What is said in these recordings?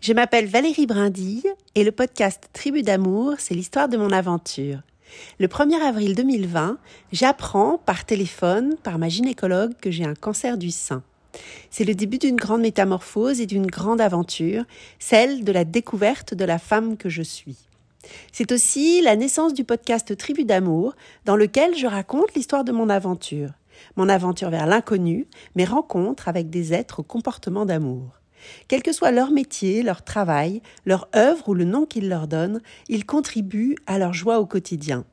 Je m'appelle Valérie Brindille et le podcast Tribu d'amour, c'est l'histoire de mon aventure. Le 1er avril 2020, j'apprends par téléphone, par ma gynécologue, que j'ai un cancer du sein. C'est le début d'une grande métamorphose et d'une grande aventure, celle de la découverte de la femme que je suis. C'est aussi la naissance du podcast Tribu d'amour, dans lequel je raconte l'histoire de mon aventure. Mon aventure vers l'inconnu, mes rencontres avec des êtres au comportement d'amour. Quel que soit leur métier, leur travail, leur œuvre ou le nom qu'ils leur donnent, ils contribuent à leur joie au quotidien.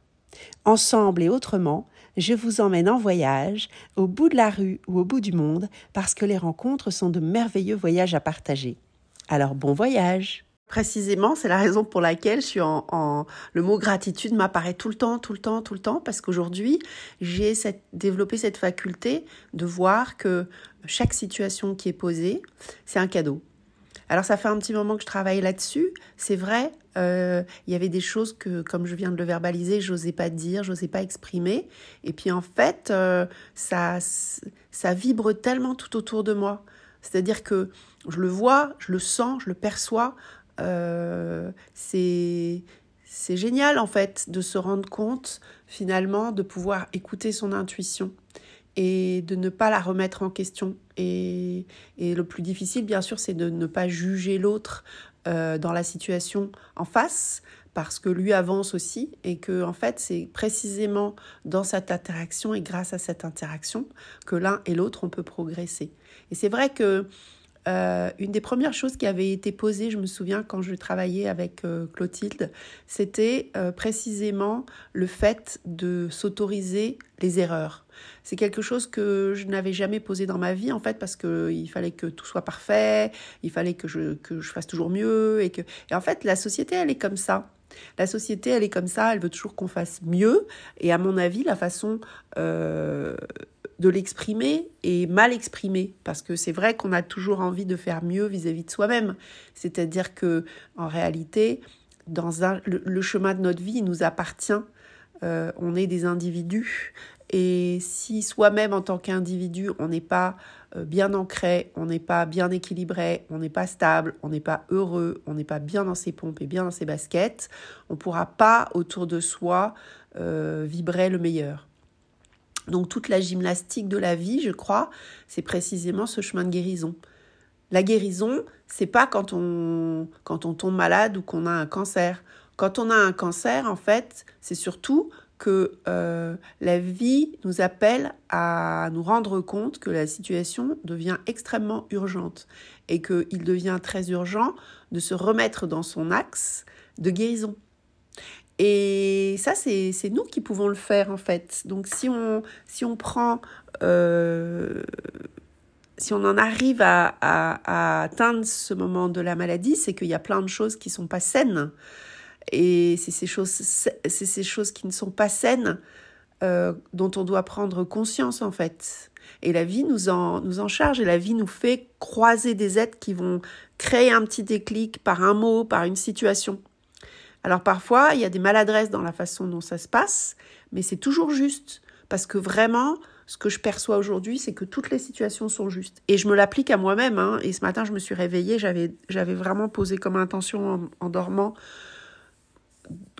Ensemble et autrement, je vous emmène en voyage, au bout de la rue ou au bout du monde, parce que les rencontres sont de merveilleux voyages à partager. Alors bon voyage Précisément, c'est la raison pour laquelle je suis en, le mot gratitude m'apparaît tout le temps, tout le temps, tout le temps, parce qu'aujourd'hui, j'ai développé cette faculté de voir que chaque situation qui est posée, c'est un cadeau. Alors ça fait un petit moment que je travaille là-dessus. C'est vrai, euh, il y avait des choses que, comme je viens de le verbaliser, j'osais pas dire, j'osais pas exprimer. Et puis en fait, euh, ça vibre tellement tout autour de moi. C'est-à-dire que je le vois, je le sens, je le perçois. Euh, c'est génial en fait de se rendre compte finalement de pouvoir écouter son intuition et de ne pas la remettre en question. Et, et le plus difficile, bien sûr, c'est de ne pas juger l'autre euh, dans la situation en face, parce que lui avance aussi, et que en fait, c'est précisément dans cette interaction et grâce à cette interaction que l'un et l'autre on peut progresser. Et c'est vrai que euh, une des premières choses qui avait été posée, je me souviens quand je travaillais avec euh, Clotilde, c'était euh, précisément le fait de s'autoriser les erreurs. C'est quelque chose que je n'avais jamais posé dans ma vie en fait parce qu'il fallait que tout soit parfait, il fallait que je, que je fasse toujours mieux et que et en fait la société elle est comme ça. La société, elle est comme ça, elle veut toujours qu'on fasse mieux. Et à mon avis, la façon de l'exprimer et mal exprimer parce que c'est vrai qu'on a toujours envie de faire mieux vis-à-vis de soi-même. C'est-à-dire que en réalité, dans un, le, chemin de notre vie nous appartient. Euh, on est des individus et si soi-même en tant qu'individu on n'est pas euh, bien ancré, on n'est pas bien équilibré, on n'est pas stable, on n'est pas heureux, on n'est pas bien dans ses pompes et bien dans ses baskets, on ne pourra pas autour de soi euh, vibrer le meilleur. Donc toute la gymnastique de la vie, je crois, c'est précisément ce chemin de guérison. La guérison, c'est pas quand on, quand on tombe malade ou qu'on a un cancer. Quand on a un cancer, en fait, c'est surtout que euh, la vie nous appelle à nous rendre compte que la situation devient extrêmement urgente et qu'il devient très urgent de se remettre dans son axe de guérison. Et ça, c'est nous qui pouvons le faire, en fait. Donc, si on, si on prend... Euh, si on en arrive à, atteindre ce moment de la maladie, c'est qu'il y a plein de choses qui sont pas saines. Et c'est ces choses, ces choses qui ne sont pas saines euh, dont on doit prendre conscience, en fait. Et la vie nous en, nous en charge et la vie nous fait croiser des êtres qui vont créer un petit déclic par un mot, par une situation. Alors parfois, il y a des maladresses dans la façon dont ça se passe, mais c'est toujours juste. Parce que vraiment, ce que je perçois aujourd'hui, c'est que toutes les situations sont justes. Et je me l'applique à moi-même. Hein. Et ce matin, je me suis réveillée, j'avais, vraiment posé comme intention en, dormant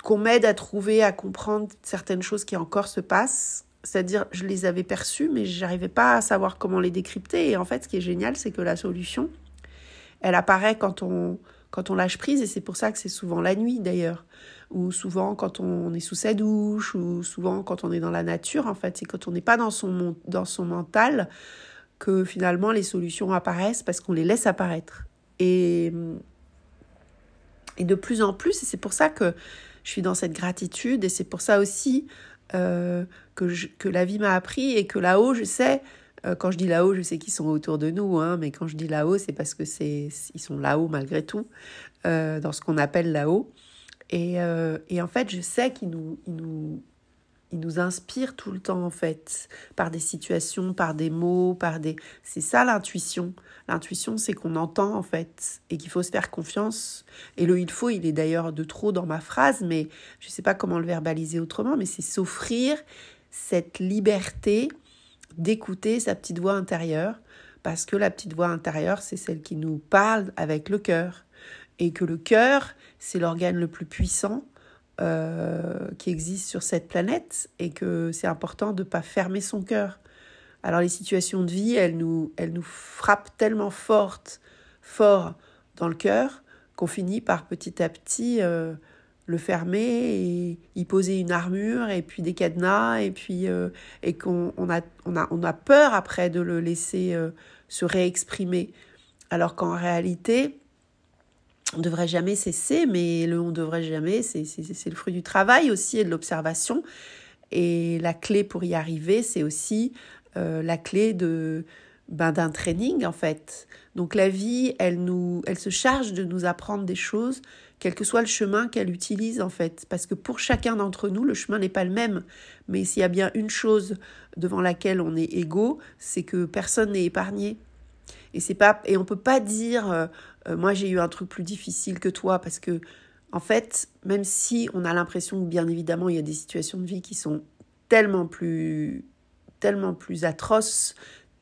qu'on m'aide à trouver, à comprendre certaines choses qui encore se passent. C'est-à-dire, je les avais perçues, mais je n'arrivais pas à savoir comment les décrypter. Et en fait, ce qui est génial, c'est que la solution, elle apparaît quand on, quand on lâche prise, et c'est pour ça que c'est souvent la nuit d'ailleurs, ou souvent quand on est sous sa douche, ou souvent quand on est dans la nature, en fait, c'est quand on n'est pas dans son, dans son mental que finalement les solutions apparaissent parce qu'on les laisse apparaître. Et, et de plus en plus, et c'est pour ça que je suis dans cette gratitude, et c'est pour ça aussi euh, que, que la vie m'a appris, et que là-haut, je sais quand je dis là-haut, je sais qu'ils sont autour de nous, hein, mais quand je dis là-haut, c'est parce que c'est ils sont là-haut malgré tout, euh, dans ce qu'on appelle là-haut. Et, euh, et, en fait, je sais qu'ils nous, ils nous, ils nous inspirent tout le temps, en fait, par des situations, par des mots, par des... C'est ça l'intuition. L'intuition, c'est qu'on entend, en fait, et qu'il faut se faire confiance. Et le il faut, il est d'ailleurs de trop dans ma phrase, mais je ne sais pas comment le verbaliser autrement, mais c'est s'offrir cette liberté d'écouter sa petite voix intérieure, parce que la petite voix intérieure, c'est celle qui nous parle avec le cœur. et que le cœur, c'est l'organe le plus puissant euh, qui existe sur cette planète et que c'est important de ne pas fermer son cœur. Alors les situations de vie, elles nous, elles nous frappent tellement fortes, fort dans le cœur qu'on finit par petit à petit euh, le fermer et y poser une armure et puis des cadenas et puis euh, et qu'on on a, on a, on a peur après de le laisser se réexprimer. Alors qu'en réalité, on ne devrait jamais cesser, mais le on ne devrait jamais, c'est le fruit du travail aussi et de l'observation. Et la clé pour y arriver, c'est aussi euh, la clé de ben, d'un training en fait. Donc la vie, elle nous, elle se charge de nous apprendre des choses, quel que soit le chemin qu'elle utilise en fait, parce que pour chacun d'entre nous, le chemin n'est pas le même. Mais s'il y a bien une chose devant laquelle on est égaux, c'est que personne n'est épargné. Et c'est pas et on peut pas dire euh, euh, moi j'ai eu un truc plus difficile que toi parce que en fait, même si on a l'impression que bien évidemment il y a des situations de vie qui sont tellement plus tellement plus atroces,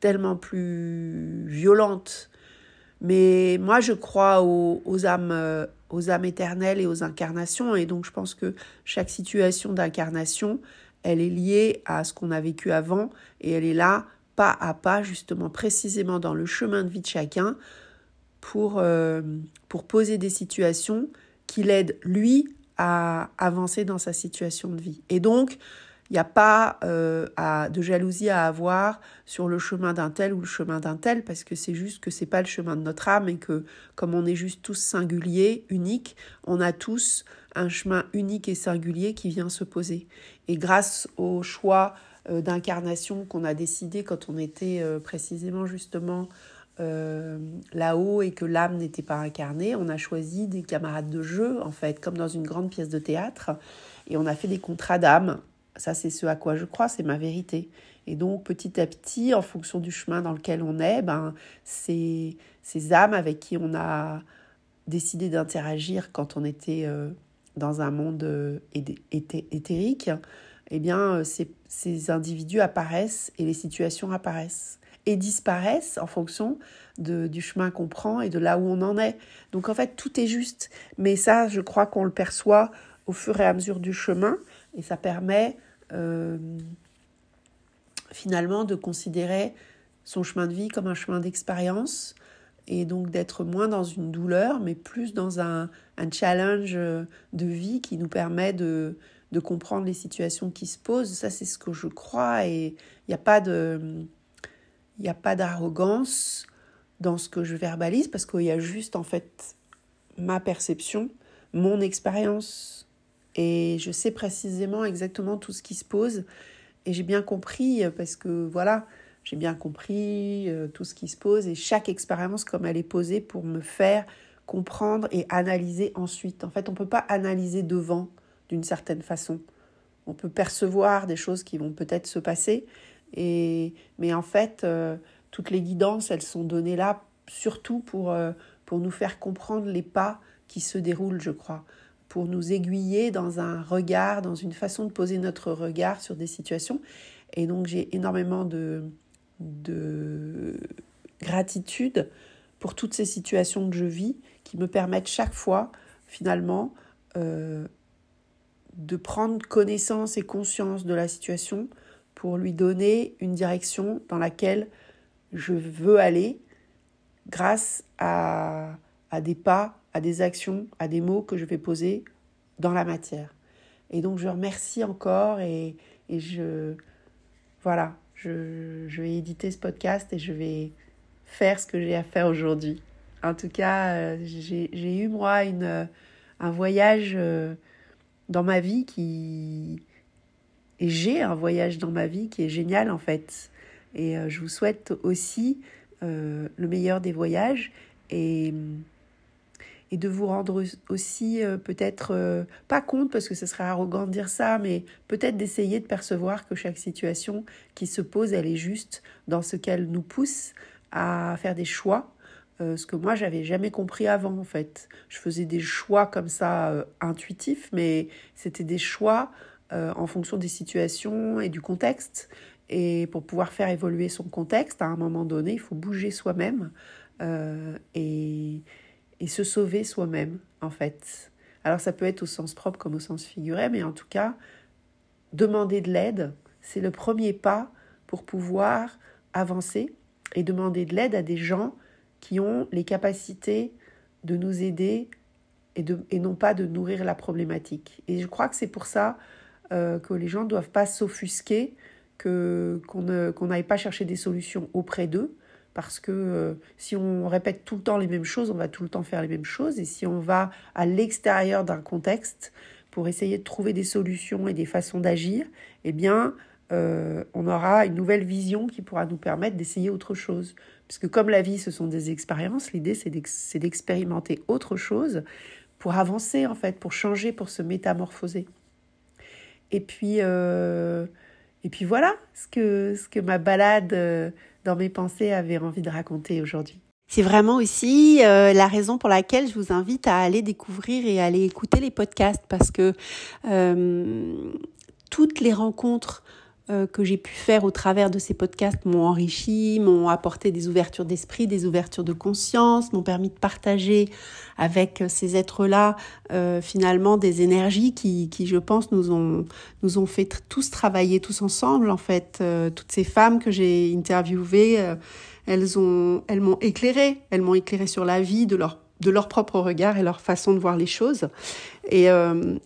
tellement plus violentes. Mais moi je crois aux, aux âmes euh, aux âmes éternelles et aux incarnations et donc je pense que chaque situation d'incarnation, elle est liée à ce qu'on a vécu avant et elle est là pas à pas, justement, précisément dans le chemin de vie de chacun, pour, euh, pour poser des situations qui l'aident, lui, à avancer dans sa situation de vie. Et donc, il n'y a pas euh, de jalousie à avoir sur le chemin d'un tel ou le chemin d'un tel, parce que c'est juste que c'est pas le chemin de notre âme et que comme on est juste tous singuliers, uniques, on a tous un chemin unique et singulier qui vient se poser. Et grâce au choix euh, d'incarnation qu'on a décidé quand on était euh, précisément justement là-haut et que l'âme n'était pas incarnée, on a choisi des camarades de jeu, en fait, comme dans une grande pièce de théâtre, et on a fait des contrats d'âme. Ça, c'est ce à quoi je crois, c'est ma vérité. Et donc, petit à petit, en fonction du chemin dans lequel on est, ben, ces, ces âmes avec qui on a décidé d'interagir quand on était dans un monde éthérique, eh bien, ces, ces individus apparaissent et les situations apparaissent et disparaissent en fonction de, du chemin qu'on prend et de là où on en est. Donc en fait, tout est juste. Mais ça, je crois qu'on le perçoit au fur et à mesure du chemin et ça permet euh, finalement de considérer son chemin de vie comme un chemin d'expérience et donc d'être moins dans une douleur, mais plus dans un, un challenge de vie qui nous permet de, de comprendre les situations qui se posent. Ça, c'est ce que je crois et il n'y a pas il n'y a pas d'arrogance dans ce que je verbalise parce qu'il y a juste en fait ma perception, mon expérience et je sais précisément exactement tout ce qui se pose et j'ai bien compris parce que voilà, j'ai bien compris euh, tout ce qui se pose et chaque expérience comme elle est posée pour me faire comprendre et analyser ensuite. En fait, on ne peut pas analyser devant d'une certaine façon. On peut percevoir des choses qui vont peut-être se passer, et, mais en fait, euh, toutes les guidances, elles sont données là surtout pour, euh, pour nous faire comprendre les pas qui se déroulent, je crois, pour nous aiguiller dans un regard, dans une façon de poser notre regard sur des situations. Et donc j'ai énormément de, de gratitude pour toutes ces situations que je vis qui me permettent chaque fois, finalement, euh, de prendre connaissance et conscience de la situation pour lui donner une direction dans laquelle je veux aller grâce à, à des pas, à des actions, à des mots que je vais poser dans la matière. Et donc je remercie encore et, et je voilà, je, je, vais éditer ce podcast et je vais faire ce que j'ai à faire aujourd'hui. En tout cas, euh, j'ai eu moi une, un voyage euh, dans ma vie qui... Et j'ai un voyage dans ma vie qui est génial en fait. Et euh, je vous souhaite aussi euh, le meilleur des voyages et, et de vous rendre aussi euh, peut-être pas compte parce que ce serait arrogant de dire ça, mais peut-être d'essayer de percevoir que chaque situation qui se pose, elle est juste dans ce qu'elle nous pousse à faire des choix euh, ce que moi j'avais jamais compris avant en fait. Je faisais des choix comme ça euh, intuitifs, mais c'était des choix euh, en fonction des situations et du contexte. Et pour pouvoir faire évoluer son contexte, à un moment donné, il faut bouger soi-même. et, et se sauver soi-même, en fait. Alors ça peut être au sens propre comme au sens figuré, mais en tout cas, demander de l'aide, c'est le premier pas pour pouvoir avancer et demander de l'aide à des gens qui ont les capacités de nous aider et, de, et non pas de nourrir la problématique. Et je crois que c'est pour ça euh, que les gens ne doivent pas s'offusquer, que, qu'on n'aille pas chercher des solutions auprès d'eux, parce que euh, si on répète tout le temps les mêmes choses, on va tout le temps faire les mêmes choses, et si on va à l'extérieur d'un contexte pour essayer de trouver des solutions et des façons d'agir, eh bien, euh, on aura une nouvelle vision qui pourra nous permettre d'essayer autre chose. Puisque comme la vie, ce sont des expériences, l'idée, c'est d'expérimenter autre chose pour avancer, en fait, pour changer, pour se métamorphoser. Et puis, euh, et puis voilà ce que, ce que ma balade dans mes pensées avait envie de raconter aujourd'hui. C'est vraiment aussi euh, la raison pour laquelle je vous invite à aller découvrir et à aller écouter les podcasts parce que toutes les rencontres euh, que j'ai pu faire au travers de ces podcasts m'ont enrichi, m'ont apporté des ouvertures d'esprit, des ouvertures de conscience, m'ont permis de partager avec ces êtres-là euh, finalement des énergies qui, qui, je pense, nous ont, nous ont fait tous travailler tous ensemble. En fait, euh, toutes ces femmes que j'ai interviewées, elles ont, elles m'ont éclairé, elles m'ont éclairé sur la vie de leur de leur propre regard et leur façon de voir les choses. Et,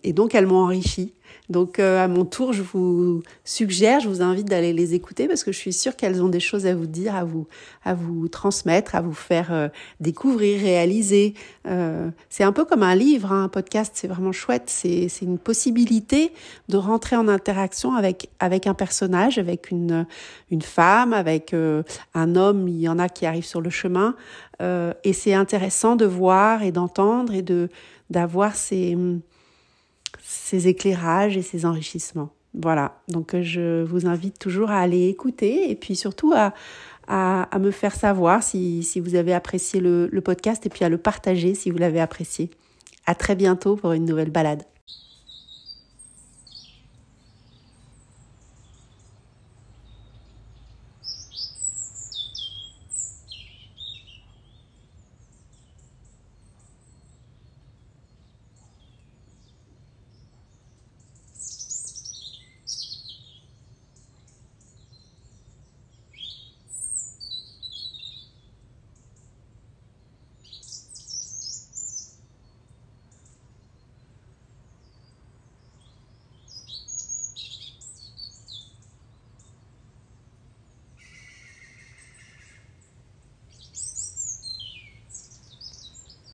et donc, elles m'ont enrichi. Donc euh, à mon tour, je vous suggère, je vous invite d'aller les écouter parce que je suis sûre qu'elles ont des choses à vous dire, à vous, à vous transmettre, à vous faire euh, découvrir, réaliser. Euh, c'est un peu comme un livre, hein, un podcast, c'est vraiment chouette. C'est, c'est une possibilité de rentrer en interaction avec, avec un personnage, avec une, une femme, avec un homme. Il y en a qui arrivent sur le chemin. et c'est intéressant de voir et d'entendre et de d'avoir ces ces éclairages et ces enrichissements. Voilà, donc euh, je vous invite toujours à aller écouter et puis surtout à, à, me faire savoir si, si vous avez apprécié le, le podcast et puis à le partager si vous l'avez apprécié. À très bientôt pour une nouvelle balade.